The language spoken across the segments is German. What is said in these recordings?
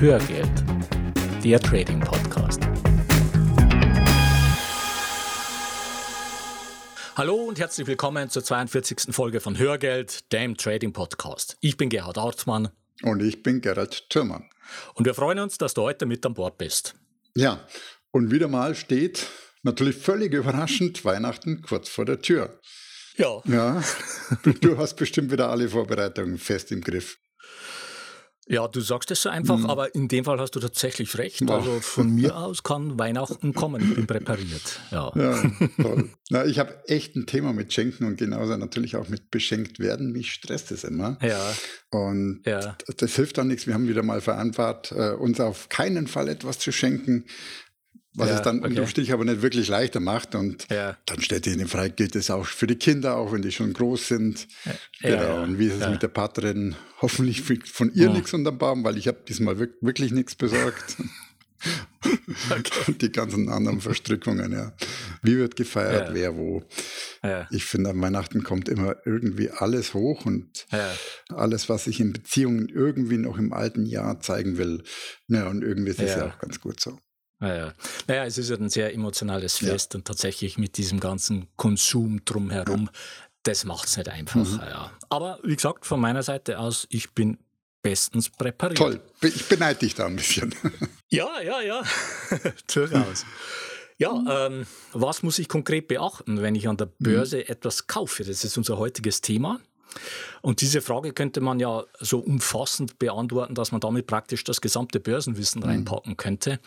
Hörgeld, der Trading Podcast. Hallo und herzlich willkommen zur 42. Folge von Hörgeld, dem Trading Podcast. Ich bin Gerhard Artmann. Und ich bin Gerhard Thürmann. Und wir freuen uns, dass du heute mit an Bord bist. Ja, und wieder mal steht natürlich völlig überraschend Weihnachten kurz vor der Tür. Ja. Ja, du hast bestimmt wieder alle Vorbereitungen fest im Griff. Ja, du sagst es so einfach, mhm. aber in dem Fall hast du tatsächlich recht. Ja. Also von mir aus kann Weihnachten kommen. Ich bin präpariert. Ja, ja toll. Na, ich habe echt ein Thema mit Schenken und genauso natürlich auch mit beschenkt werden. Mich stresst es immer. Ja. Und ja. das hilft dann nichts. Wir haben wieder mal vereinbart, äh, uns auf keinen Fall etwas zu schenken, was ja, es dann okay. unterm Strich aber nicht wirklich leichter macht. Und ja. dann stellt sich in den Frage, gilt es auch für die Kinder, auch wenn die schon groß sind. Ja, genau. Und wie ist es mit der Partnerin? Hoffentlich von ihr nichts unterm Baum, weil ich habe diesmal wirklich nichts besorgt. okay. Und die ganzen anderen Verstrickungen, ja. Wie wird gefeiert, wer wo. Ich finde, an Weihnachten kommt immer irgendwie alles hoch und alles, was sich in Beziehungen irgendwie noch im alten Jahr zeigen will. Ja, und irgendwie ist es ja auch ganz gut so. Naja. naja, es ist ja ein sehr emotionales Fest ja. und tatsächlich mit diesem ganzen Konsum drumherum, das macht es nicht einfach. Mhm. Ja. Aber wie gesagt, von meiner Seite aus, ich bin bestens präpariert. Toll, ich beneide dich da ein bisschen. ja, ja, ja, durchaus. Ja, ähm, was muss ich konkret beachten, wenn ich an der mhm. Börse mhm. etwas kaufe? Das ist unser heutiges Thema. Und diese Frage könnte man ja so umfassend beantworten, dass man damit praktisch das gesamte Börsenwissen mhm. reinpacken könnte.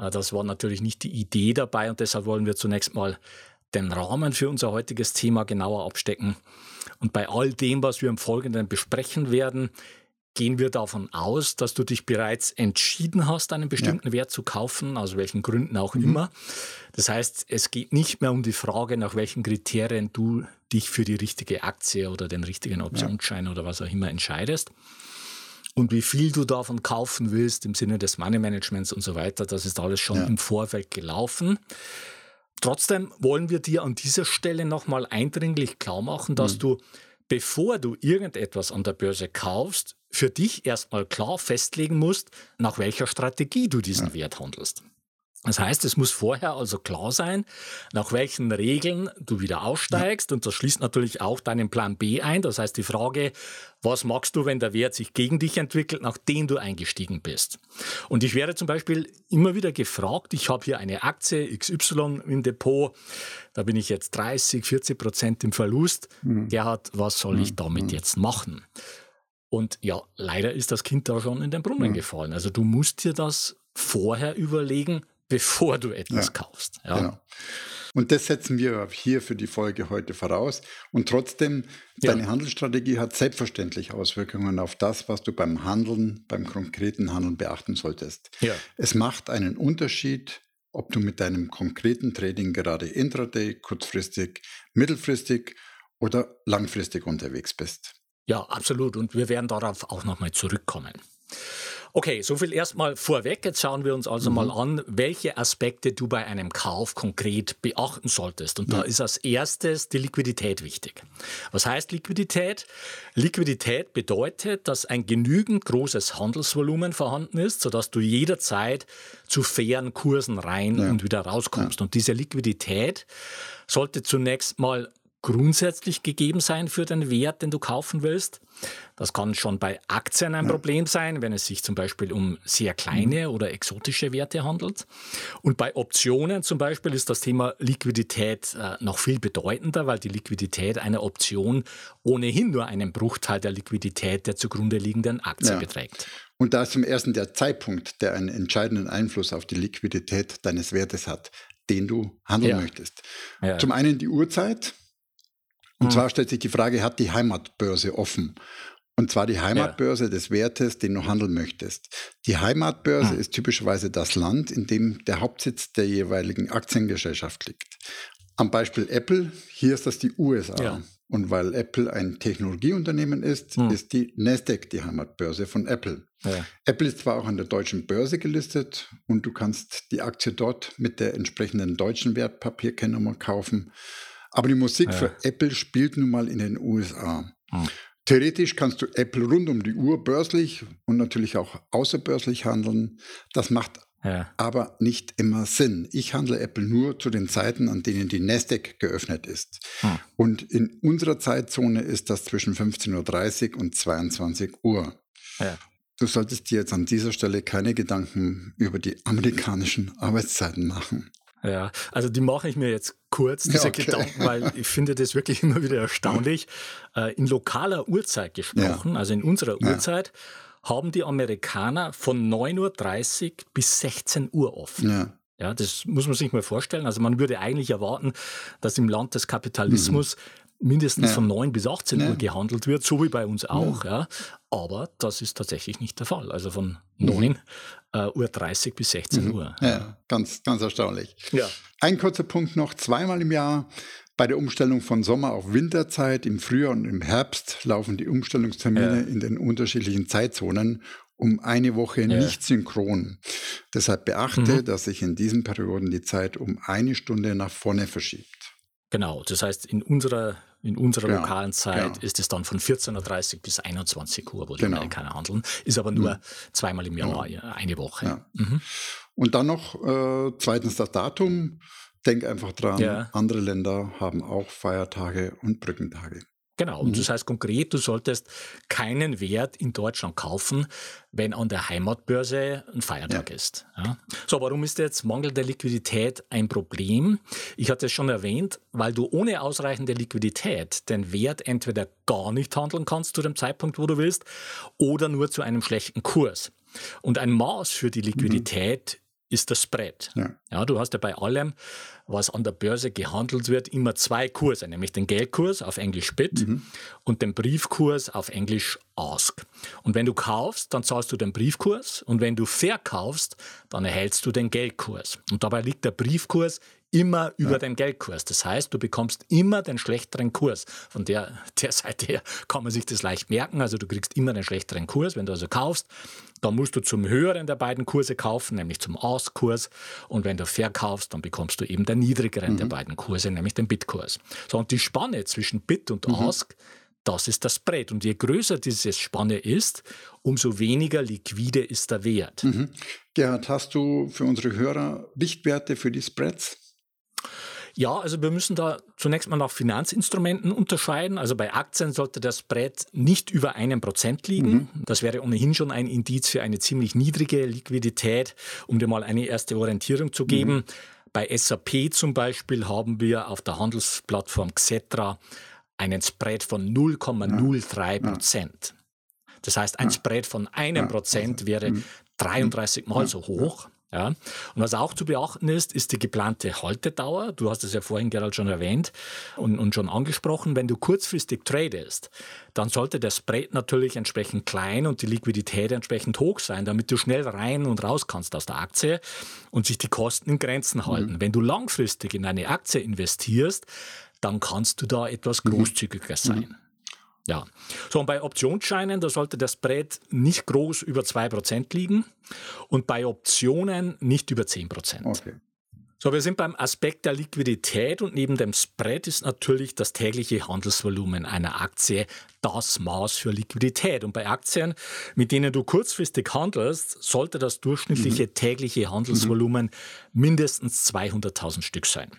Äh, das war natürlich nicht die Idee dabei und deshalb wollen wir zunächst mal den Rahmen für unser heutiges Thema genauer abstecken. Und bei all dem, was wir im Folgenden besprechen werden, gehen wir davon aus, dass du dich bereits entschieden hast, einen bestimmten ja. Wert zu kaufen, aus welchen Gründen auch mhm. immer. Das heißt, es geht nicht mehr um die Frage, nach welchen Kriterien du dich für die richtige Aktie oder den richtigen Optionsschein ja. oder was auch immer entscheidest, und wie viel du davon kaufen willst im Sinne des Money Managements und so weiter, das ist alles schon ja. im Vorfeld gelaufen. Trotzdem wollen wir dir an dieser Stelle nochmal eindringlich klar machen, dass mhm. du, bevor du irgendetwas an der Börse kaufst, für dich erstmal klar festlegen musst, nach welcher Strategie du diesen ja. Wert handelst. Das heißt, es muss vorher also klar sein, nach welchen Regeln du wieder aussteigst. Und das schließt natürlich auch deinen Plan B ein. Das heißt, die Frage, was magst du, wenn der Wert sich gegen dich entwickelt, nachdem du eingestiegen bist? Und ich werde zum Beispiel immer wieder gefragt, ich habe hier eine Aktie XY im Depot, da bin ich jetzt 30, 40 Prozent im Verlust. Mhm. Gerhard, was soll ich mhm. damit mhm. jetzt machen? Und ja, leider ist das Kind da schon in den Brunnen mhm. gefallen. Also du musst dir das vorher überlegen, bevor du etwas ja, kaufst. Ja. Genau. Und das setzen wir hier für die Folge heute voraus. Und trotzdem, ja. deine Handelsstrategie hat selbstverständlich Auswirkungen auf das, was du beim Handeln, beim konkreten Handeln beachten solltest. Ja. Es macht einen Unterschied, ob du mit deinem konkreten Trading gerade intraday, kurzfristig, mittelfristig oder langfristig unterwegs bist. Ja, absolut. Und wir werden darauf auch nochmal zurückkommen. Okay, so viel erstmal vorweg. Jetzt schauen wir uns also mhm. mal an, welche Aspekte du bei einem Kauf konkret beachten solltest. Und ja. da ist als erstes die Liquidität wichtig. Was heißt Liquidität? Liquidität bedeutet, dass ein genügend großes Handelsvolumen vorhanden ist, sodass du jederzeit zu fairen Kursen rein ja. und wieder rauskommst. Ja. Und diese Liquidität sollte zunächst mal grundsätzlich gegeben sein für den Wert, den du kaufen willst. Das kann schon bei Aktien ein ja. Problem sein, wenn es sich zum Beispiel um sehr kleine mhm. oder exotische Werte handelt. Und bei Optionen zum Beispiel ist das Thema Liquidität äh, noch viel bedeutender, weil die Liquidität einer Option ohnehin nur einen Bruchteil der Liquidität der zugrunde liegenden Aktie ja. beträgt. Und da ist zum ersten der Zeitpunkt, der einen entscheidenden Einfluss auf die Liquidität deines Wertes hat, den du handeln ja. möchtest. Zum einen die Uhrzeit, und mhm. zwar stellt sich die Frage, hat die Heimatbörse offen? Und zwar die Heimatbörse ja. des Wertes, den du handeln möchtest. Die Heimatbörse mhm. ist typischerweise das Land, in dem der Hauptsitz der jeweiligen Aktiengesellschaft liegt. Am Beispiel Apple, hier ist das die USA. Ja. Und weil Apple ein Technologieunternehmen ist, mhm. ist die Nasdaq die Heimatbörse von Apple. Ja. Apple ist zwar auch an der deutschen Börse gelistet und du kannst die Aktie dort mit der entsprechenden deutschen Wertpapierkennnummer kaufen. Aber die Musik ja. für Apple spielt nun mal in den USA. Hm. Theoretisch kannst du Apple rund um die Uhr börslich und natürlich auch außerbörslich handeln. Das macht ja. aber nicht immer Sinn. Ich handle Apple nur zu den Zeiten, an denen die Nasdaq geöffnet ist. Hm. Und in unserer Zeitzone ist das zwischen 15.30 Uhr und 22 Uhr. Ja. Du solltest dir jetzt an dieser Stelle keine Gedanken über die amerikanischen Arbeitszeiten machen. Ja, also die mache ich mir jetzt kurz, diese okay. Gedanken, weil ich finde das wirklich immer wieder erstaunlich. Äh, in lokaler Uhrzeit gesprochen, ja. also in unserer Uhrzeit, haben die Amerikaner von 9.30 Uhr bis 16 Uhr offen. Ja. Ja, das muss man sich mal vorstellen. Also man würde eigentlich erwarten, dass im Land des Kapitalismus mhm. Mindestens ja. von 9 bis 18 ja. Uhr gehandelt wird, so wie bei uns auch. Ja. Aber das ist tatsächlich nicht der Fall. Also von 9 mhm. äh, Uhr 30 bis 16 mhm. Uhr. Ja, ganz, ganz erstaunlich. Ja. Ein kurzer Punkt noch. Zweimal im Jahr bei der Umstellung von Sommer auf Winterzeit, im Frühjahr und im Herbst laufen die Umstellungstermine ja. in den unterschiedlichen Zeitzonen um eine Woche ja. nicht synchron. Deshalb beachte, mhm. dass sich in diesen Perioden die Zeit um eine Stunde nach vorne verschiebt. Genau, das heißt, in unserer, in unserer genau. lokalen Zeit genau. ist es dann von 14.30 Uhr bis 21 Uhr, wo die genau. Amerikaner handeln. Ist aber nur mhm. zweimal im Jahr, ja. eine Woche. Mhm. Und dann noch äh, zweitens das Datum. Denk einfach dran, ja. andere Länder haben auch Feiertage und Brückentage. Genau, und mhm. das heißt konkret, du solltest keinen Wert in Deutschland kaufen, wenn an der Heimatbörse ein Feiertag ja. ist. Ja. So, warum ist jetzt mangelnde Liquidität ein Problem? Ich hatte es schon erwähnt, weil du ohne ausreichende Liquidität den Wert entweder gar nicht handeln kannst zu dem Zeitpunkt, wo du willst, oder nur zu einem schlechten Kurs. Und ein Maß für die mhm. Liquidität ist der Spread. Ja. ja. du hast ja bei allem, was an der Börse gehandelt wird, immer zwei Kurse, nämlich den Geldkurs auf Englisch Bit mhm. und den Briefkurs auf Englisch Ask. Und wenn du kaufst, dann zahlst du den Briefkurs und wenn du verkaufst, dann erhältst du den Geldkurs. Und dabei liegt der Briefkurs immer über ja. dem Geldkurs. Das heißt, du bekommst immer den schlechteren Kurs. Von der, der Seite her kann man sich das leicht merken. Also du kriegst immer den schlechteren Kurs. Wenn du also kaufst, dann musst du zum höheren der beiden Kurse kaufen, nämlich zum Auskurs. Und wenn du verkaufst, dann bekommst du eben den niedrigeren mhm. der beiden Kurse, nämlich den Bitkurs. So, und die Spanne zwischen Bit und mhm. Ask, das ist das Spread. Und je größer diese Spanne ist, umso weniger liquide ist der Wert. Mhm. Gerhard, hast du für unsere Hörer Richtwerte für die Spreads? Ja, also wir müssen da zunächst mal nach Finanzinstrumenten unterscheiden. Also bei Aktien sollte das Spread nicht über einem Prozent liegen. Mhm. Das wäre ohnehin schon ein Indiz für eine ziemlich niedrige Liquidität, um dir mal eine erste Orientierung zu geben. Mhm. Bei SAP zum Beispiel haben wir auf der Handelsplattform Xetra einen Spread von 0,03 Prozent. Das heißt, ein Spread von einem Prozent wäre 33 mhm. Mal so hoch. Ja. Und was auch zu beachten ist, ist die geplante Haltedauer. Du hast es ja vorhin, Gerald, schon erwähnt und, und schon angesprochen. Wenn du kurzfristig tradest, dann sollte der Spread natürlich entsprechend klein und die Liquidität entsprechend hoch sein, damit du schnell rein und raus kannst aus der Aktie und sich die Kosten in Grenzen halten. Mhm. Wenn du langfristig in eine Aktie investierst, dann kannst du da etwas mhm. großzügiger sein. Mhm. Ja. So, und bei Optionsscheinen, da sollte der Spread nicht groß über 2% liegen und bei Optionen nicht über 10%. Okay. So, wir sind beim Aspekt der Liquidität und neben dem Spread ist natürlich das tägliche Handelsvolumen einer Aktie das Maß für Liquidität. Und bei Aktien, mit denen du kurzfristig handelst, sollte das durchschnittliche mhm. tägliche Handelsvolumen mhm. mindestens 200.000 Stück sein.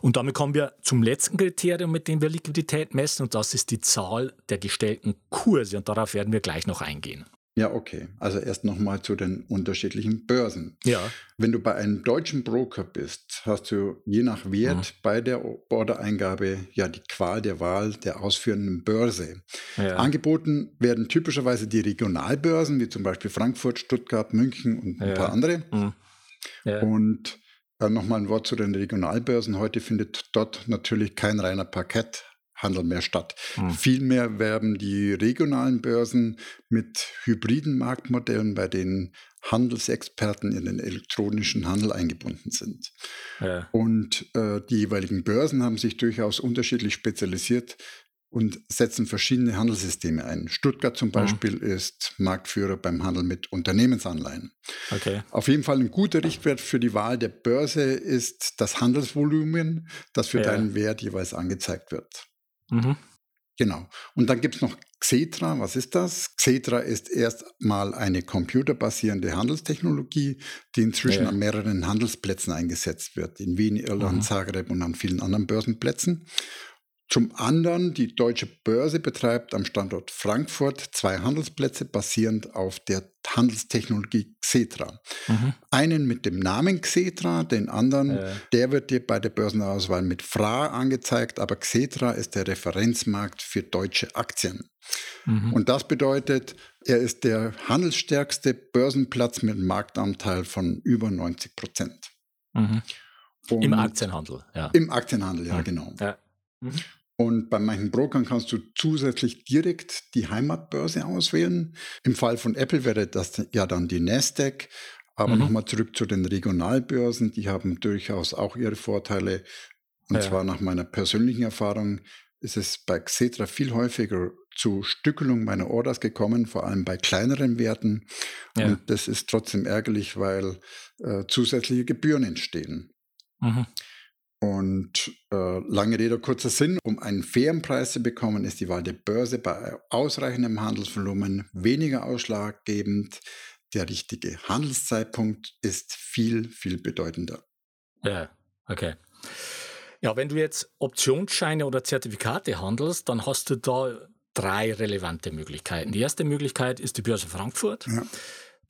Und damit kommen wir zum letzten Kriterium, mit dem wir Liquidität messen, und das ist die Zahl der gestellten Kurse. Und darauf werden wir gleich noch eingehen. Ja, okay. Also erst nochmal zu den unterschiedlichen Börsen. Ja. Wenn du bei einem deutschen Broker bist, hast du je nach Wert mhm. bei der Ordereingabe ja die Qual der Wahl der ausführenden Börse. Ja. Angeboten werden typischerweise die Regionalbörsen, wie zum Beispiel Frankfurt, Stuttgart, München und ein ja. paar andere. Mhm. Ja. Und äh, nochmal ein Wort zu den Regionalbörsen. Heute findet dort natürlich kein reiner Parkett Handel mehr statt. Mhm. Vielmehr werben die regionalen Börsen mit hybriden Marktmodellen, bei denen Handelsexperten in den elektronischen Handel eingebunden sind. Ja. Und äh, die jeweiligen Börsen haben sich durchaus unterschiedlich spezialisiert und setzen verschiedene Handelssysteme ein. Stuttgart zum mhm. Beispiel mhm. ist Marktführer beim Handel mit Unternehmensanleihen. Okay. Auf jeden Fall ein guter Richtwert für die Wahl der Börse ist das Handelsvolumen, das für ja. deinen Wert jeweils angezeigt wird. Mhm. Genau. Und dann gibt es noch Xetra. Was ist das? Xetra ist erstmal eine computerbasierende Handelstechnologie, die inzwischen ja. an mehreren Handelsplätzen eingesetzt wird. In Wien, Irland, mhm. Zagreb und an vielen anderen Börsenplätzen. Zum anderen, die Deutsche Börse betreibt am Standort Frankfurt zwei Handelsplätze basierend auf der Handelstechnologie Xetra. Mhm. Einen mit dem Namen Xetra, den anderen, äh. der wird dir bei der Börsenauswahl mit FRA angezeigt, aber Xetra ist der Referenzmarkt für deutsche Aktien. Mhm. Und das bedeutet, er ist der handelsstärkste Börsenplatz mit einem Marktanteil von über 90 Prozent. Mhm. Im Aktienhandel, ja. Im Aktienhandel, ja, genau. Ja. Und bei manchen Brokern kannst du zusätzlich direkt die Heimatbörse auswählen. Im Fall von Apple wäre das ja dann die Nasdaq. Aber mhm. nochmal zurück zu den Regionalbörsen. Die haben durchaus auch ihre Vorteile. Und ja. zwar nach meiner persönlichen Erfahrung ist es bei Xetra viel häufiger zu Stückelung meiner Orders gekommen, vor allem bei kleineren Werten. Ja. Und das ist trotzdem ärgerlich, weil äh, zusätzliche Gebühren entstehen. Mhm. Und äh, lange Rede, kurzer Sinn, um einen fairen Preis zu bekommen, ist die Wahl der Börse bei ausreichendem Handelsvolumen weniger ausschlaggebend. Der richtige Handelszeitpunkt ist viel, viel bedeutender. Ja, okay. Ja, wenn du jetzt Optionsscheine oder Zertifikate handelst, dann hast du da drei relevante Möglichkeiten. Die erste Möglichkeit ist die Börse Frankfurt. Ja.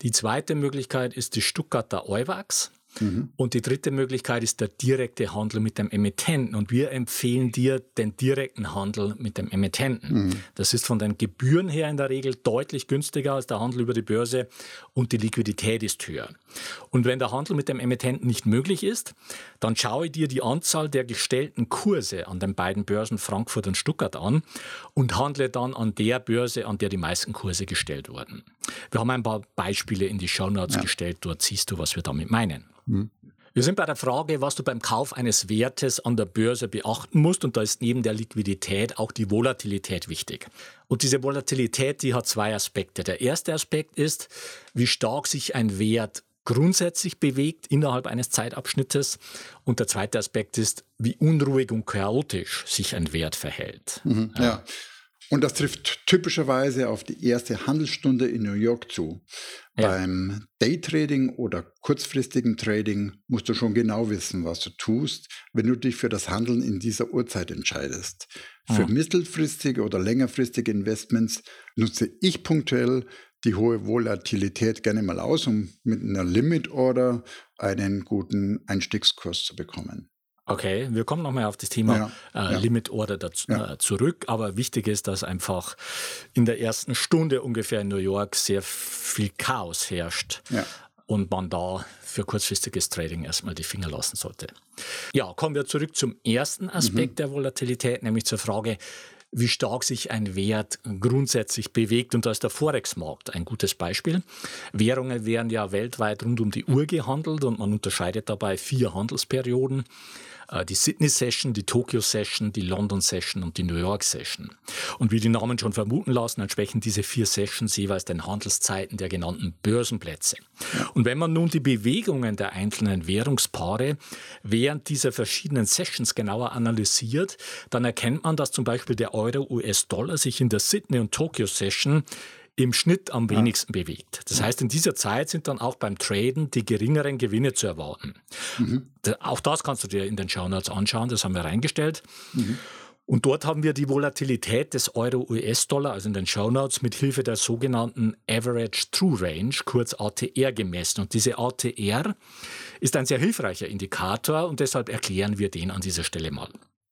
Die zweite Möglichkeit ist die Stuttgarter Euwax. Mhm. Und die dritte Möglichkeit ist der direkte Handel mit dem Emittenten. Und wir empfehlen dir den direkten Handel mit dem Emittenten. Mhm. Das ist von den Gebühren her in der Regel deutlich günstiger als der Handel über die Börse und die Liquidität ist höher. Und wenn der Handel mit dem Emittenten nicht möglich ist, dann schaue dir die Anzahl der gestellten Kurse an den beiden Börsen Frankfurt und Stuttgart an und handle dann an der Börse, an der die meisten Kurse gestellt wurden. Wir haben ein paar Beispiele in die Shownotes ja. gestellt, dort siehst du, was wir damit meinen. Hm. Wir sind bei der Frage, was du beim Kauf eines Wertes an der Börse beachten musst. Und da ist neben der Liquidität auch die Volatilität wichtig. Und diese Volatilität, die hat zwei Aspekte. Der erste Aspekt ist, wie stark sich ein Wert grundsätzlich bewegt innerhalb eines Zeitabschnittes. Und der zweite Aspekt ist, wie unruhig und chaotisch sich ein Wert verhält. Mhm, ja. ja. Und das trifft typischerweise auf die erste Handelsstunde in New York zu. Ja. Beim Daytrading oder kurzfristigen Trading musst du schon genau wissen, was du tust, wenn du dich für das Handeln in dieser Uhrzeit entscheidest. Für ja. mittelfristige oder längerfristige Investments nutze ich punktuell die hohe Volatilität gerne mal aus, um mit einer Limit Order einen guten Einstiegskurs zu bekommen. Okay, wir kommen nochmal auf das Thema ja, äh, ja. Limit Order dazu, ja. äh, zurück. Aber wichtig ist, dass einfach in der ersten Stunde ungefähr in New York sehr viel Chaos herrscht. Und man da für kurzfristiges Trading erstmal die Finger lassen sollte. Ja, kommen wir zurück zum ersten Aspekt mhm. der Volatilität, nämlich zur Frage, wie stark sich ein Wert grundsätzlich bewegt. Und da ist der Forex-Markt ein gutes Beispiel. Währungen werden ja weltweit rund um die Uhr gehandelt und man unterscheidet dabei vier Handelsperioden. Äh, die Sydney Session, die Tokyo Session, die London Session und die New York Session. Und wie die Namen schon vermuten lassen, entsprechen diese vier Sessions jeweils den Handelszeiten der genannten Börsenplätze. Und wenn man nun die Bewegungen der einzelnen Währungspaare während dieser verschiedenen Sessions genauer analysiert, dann erkennt man, dass zum Beispiel der Euro-US-Dollar sich in der Sydney und Tokyo Session im Schnitt am wenigsten ja. bewegt. Das heißt, in dieser Zeit sind dann auch beim Traden die geringeren Gewinne zu erwarten. Mhm. Auch das kannst du dir in den Shownotes anschauen, das haben wir reingestellt. Mhm. Und dort haben wir die Volatilität des Euro-US-Dollar, also in den Shownotes, mit Hilfe der sogenannten Average True Range, kurz ATR, gemessen. Und diese ATR ist ein sehr hilfreicher Indikator und deshalb erklären wir den an dieser Stelle mal.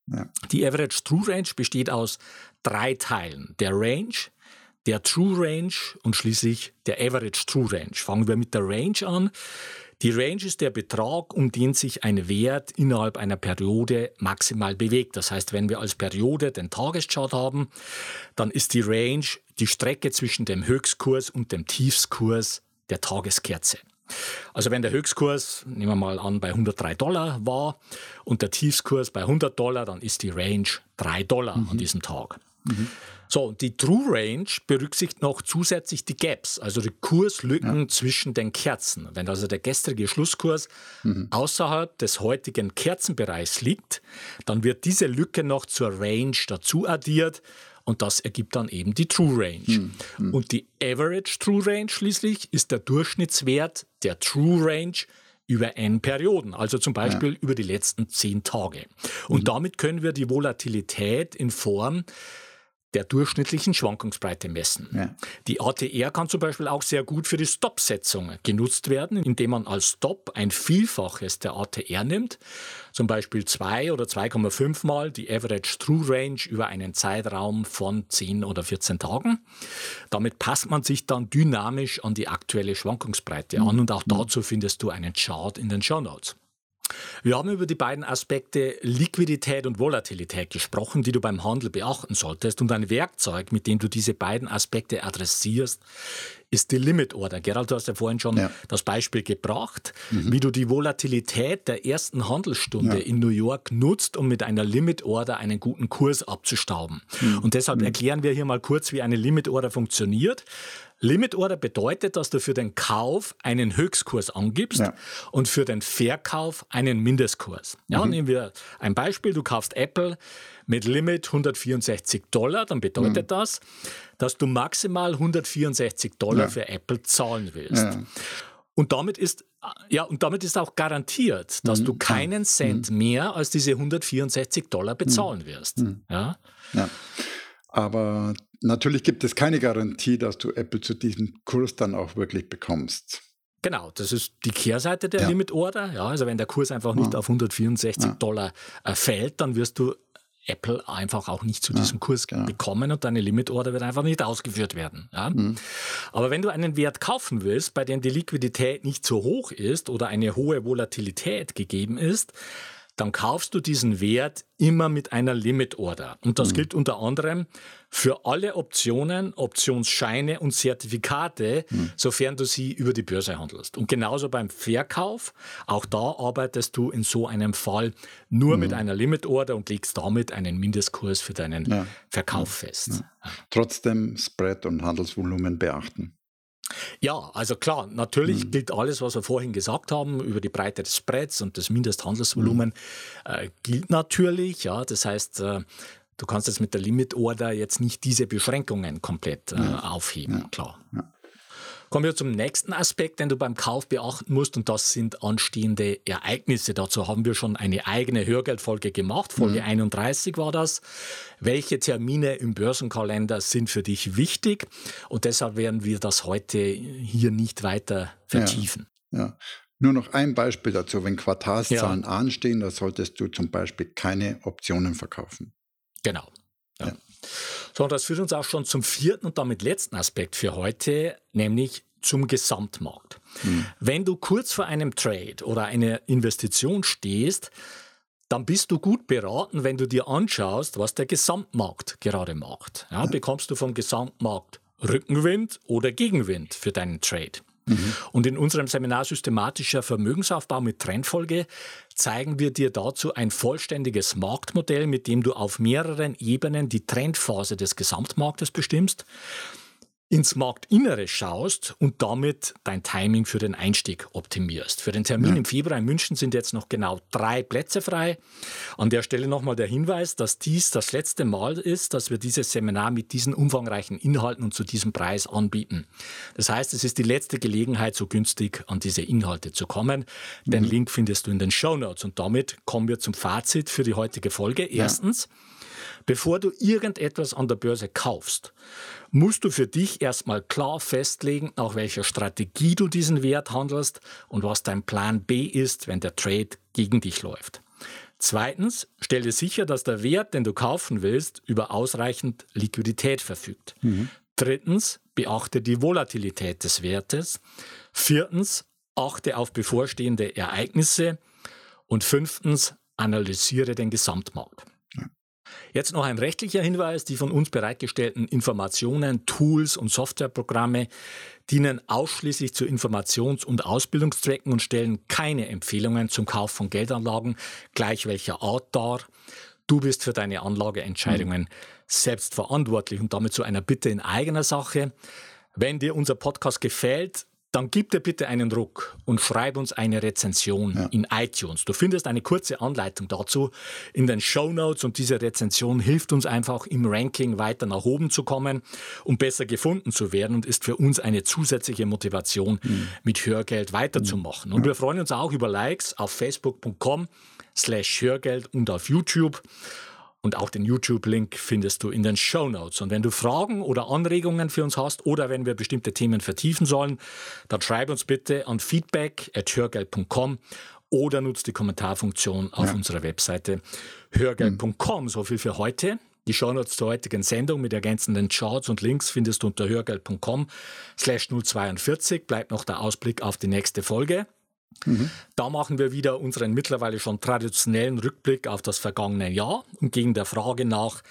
Ja. Die Average True Range besteht aus drei Teilen. Der Range, der True Range und schließlich der Average True Range. Fangen wir mit der Range an. Die Range ist der Betrag, um den sich ein Wert innerhalb einer Periode maximal bewegt. Das heißt, wenn wir als Periode den Tageschart haben, dann ist die Range die Strecke zwischen dem Höchstkurs und dem Tiefskurs der Tageskerze. Also wenn der Höchstkurs, nehmen wir mal an, bei 103 Dollar war und der Tiefskurs bei 100 Dollar, dann ist die Range 3 Dollar mhm. an diesem Tag. Mhm. So, und die True Range berücksichtigt noch zusätzlich die Gaps, also die Kurslücken ja. zwischen den Kerzen. Wenn also der gestrige Schlusskurs mhm. außerhalb des heutigen Kerzenbereichs liegt, dann wird diese Lücke noch zur Range dazu addiert und das ergibt dann eben die True Range. Hm, hm. Und die Average True Range schließlich ist der Durchschnittswert der True Range über n Perioden, also zum Beispiel ja. über die letzten zehn Tage. Und mhm. damit können wir die Volatilität in Form der durchschnittlichen Schwankungsbreite messen. Ja. Die ATR kann zum Beispiel auch sehr gut für die Stop-Setzung genutzt werden, indem man als Stop ein Vielfaches der ATR nimmt, zum Beispiel 2 oder 2,5 Mal die Average True Range über einen Zeitraum von 10 oder 14 Tagen. Damit passt man sich dann dynamisch an die aktuelle Schwankungsbreite an und auch mhm. dazu findest du einen Chart in den Show Notes. Wir haben über die beiden Aspekte Liquidität und Volatilität gesprochen, die du beim Handel beachten solltest. Und ein Werkzeug, mit dem du diese beiden Aspekte adressierst, ist die Limit Order. Gerald, du hast ja vorhin schon ja. das Beispiel gebracht, mhm. wie du die Volatilität der ersten Handelsstunde ja. in New York nutzt, um mit einer Limit Order einen guten Kurs abzustauben. Mhm. Und deshalb mhm. erklären wir hier mal kurz, wie eine Limit Order funktioniert. Limit Order bedeutet, dass du für den Kauf einen Höchstkurs angibst ja. und für den Verkauf einen Mindestkurs. Ja, mhm. nehmen wir ein Beispiel. Du kaufst Apple mit Limit 164 Dollar, dann bedeutet mhm. das, dass du maximal 164 Dollar ja. für Apple zahlen willst. Ja. Und damit ist ja, und damit ist auch garantiert, dass mhm. du keinen Cent mhm. mehr als diese 164 Dollar bezahlen mhm. wirst. Mhm. Ja? ja. Aber natürlich gibt es keine Garantie, dass du Apple zu diesem Kurs dann auch wirklich bekommst. Genau, das ist die Kehrseite der ja. Limit Order. Ja, also wenn der Kurs einfach nicht ja. auf 164 ja. Dollar äh, fällt, dann wirst du Apple einfach auch nicht zu diesem Kurs genau. bekommen und deine Limit Order wird einfach nicht ausgeführt werden. Mhm. Aber wenn du einen Wert kaufen willst, bei dem die Liquidität nicht so hoch ist oder eine hohe Volatilität gegeben ist, dann kaufst du diesen Wert immer mit einer Limit Order. Und das mhm. gilt unter anderem für alle Optionen, Optionsscheine und Zertifikate, mhm. sofern du sie über die Börse handelst. Und genauso beim Verkauf, auch da arbeitest du in so einem Fall nur mhm. mit einer Limit Order und legst damit einen Mindestkurs für deinen ja. Verkauf fest. Ja. Trotzdem Spread und Handelsvolumen beachten. Ja, also klar, natürlich mhm. gilt alles, was wir vorhin gesagt haben über die Breite des Spreads und das Mindesthandelsvolumen, mhm. äh, gilt natürlich. Ja, das heißt, äh, du kannst jetzt mit der Limit Order jetzt nicht diese Beschränkungen komplett äh, ja. aufheben, ja. klar. Ja. Kommen wir zum nächsten Aspekt, den du beim Kauf beachten musst, und das sind anstehende Ereignisse. Dazu haben wir schon eine eigene Hörgeldfolge gemacht. Folge mhm. 31 war das. Welche Termine im Börsenkalender sind für dich wichtig? Und deshalb werden wir das heute hier nicht weiter vertiefen. Ja, ja. Nur noch ein Beispiel dazu. Wenn Quartalszahlen ja. anstehen, da solltest du zum Beispiel keine Optionen verkaufen. Genau. Ja. So, und das führt uns auch schon zum vierten und damit letzten Aspekt für heute, nämlich zum Gesamtmarkt. Hm. Wenn du kurz vor einem Trade oder einer Investition stehst, dann bist du gut beraten, wenn du dir anschaust, was der Gesamtmarkt gerade macht. Ja, bekommst du vom Gesamtmarkt Rückenwind oder Gegenwind für deinen Trade? Mhm. Und in unserem Seminar Systematischer Vermögensaufbau mit Trendfolge zeigen wir dir dazu ein vollständiges Marktmodell, mit dem du auf mehreren Ebenen die Trendphase des Gesamtmarktes bestimmst ins Marktinnere schaust und damit dein Timing für den Einstieg optimierst. Für den Termin ja. im Februar in München sind jetzt noch genau drei Plätze frei. An der Stelle nochmal der Hinweis, dass dies das letzte Mal ist, dass wir dieses Seminar mit diesen umfangreichen Inhalten und zu diesem Preis anbieten. Das heißt, es ist die letzte Gelegenheit, so günstig an diese Inhalte zu kommen. Den mhm. Link findest du in den Show Notes. Und damit kommen wir zum Fazit für die heutige Folge. Erstens, ja. Bevor du irgendetwas an der Börse kaufst, musst du für dich erstmal klar festlegen, nach welcher Strategie du diesen Wert handelst und was dein Plan B ist, wenn der Trade gegen dich läuft. Zweitens, stelle sicher, dass der Wert, den du kaufen willst, über ausreichend Liquidität verfügt. Mhm. Drittens, beachte die Volatilität des Wertes. Viertens, achte auf bevorstehende Ereignisse. Und fünftens, analysiere den Gesamtmarkt. Jetzt noch ein rechtlicher Hinweis. Die von uns bereitgestellten Informationen, Tools und Softwareprogramme dienen ausschließlich zu Informations- und Ausbildungszwecken und stellen keine Empfehlungen zum Kauf von Geldanlagen, gleich welcher Art dar. Du bist für deine Anlageentscheidungen mhm. selbst verantwortlich und damit zu einer Bitte in eigener Sache. Wenn dir unser Podcast gefällt, dann gib dir bitte einen Druck und schreib uns eine Rezension ja. in iTunes. Du findest eine kurze Anleitung dazu in den Show Notes und diese Rezension hilft uns einfach im Ranking weiter nach oben zu kommen und besser gefunden zu werden und ist für uns eine zusätzliche Motivation, mhm. mit Hörgeld weiterzumachen. Und wir freuen uns auch über Likes auf facebook.com slash Hörgeld und auf YouTube. Und auch den YouTube-Link findest du in den Show Notes. Und wenn du Fragen oder Anregungen für uns hast oder wenn wir bestimmte Themen vertiefen sollen, dann schreib uns bitte an feedback.hörgeld.com oder nutzt die Kommentarfunktion auf ja. unserer Webseite hörgeld.com. So viel für heute. Die Shownotes zur heutigen Sendung mit ergänzenden Charts und Links findest du unter hörgeld.com slash 042. Bleibt noch der Ausblick auf die nächste Folge. Mhm. Da machen wir wieder unseren mittlerweile schon traditionellen Rückblick auf das vergangene Jahr und gehen der Frage nach,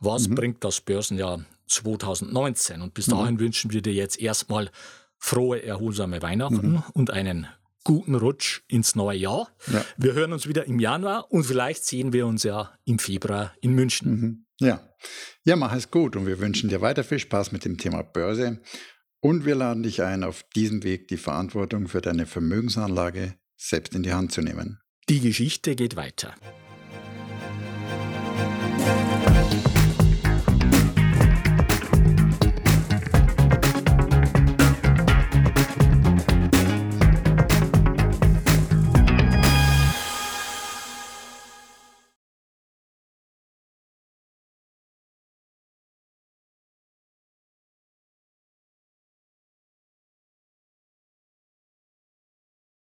was mhm. bringt das Börsenjahr 2019? Und bis mhm. dahin wünschen wir dir jetzt erstmal frohe, erholsame Weihnachten mhm. und einen guten Rutsch ins neue Jahr. Ja. Wir hören uns wieder im Januar und vielleicht sehen wir uns ja im Februar in München. Mhm. Ja. Ja, mach es gut und wir wünschen dir weiter viel Spaß mit dem Thema Börse und wir laden dich ein, auf diesem Weg die Verantwortung für deine Vermögensanlage selbst in die Hand zu nehmen. Die Geschichte geht weiter.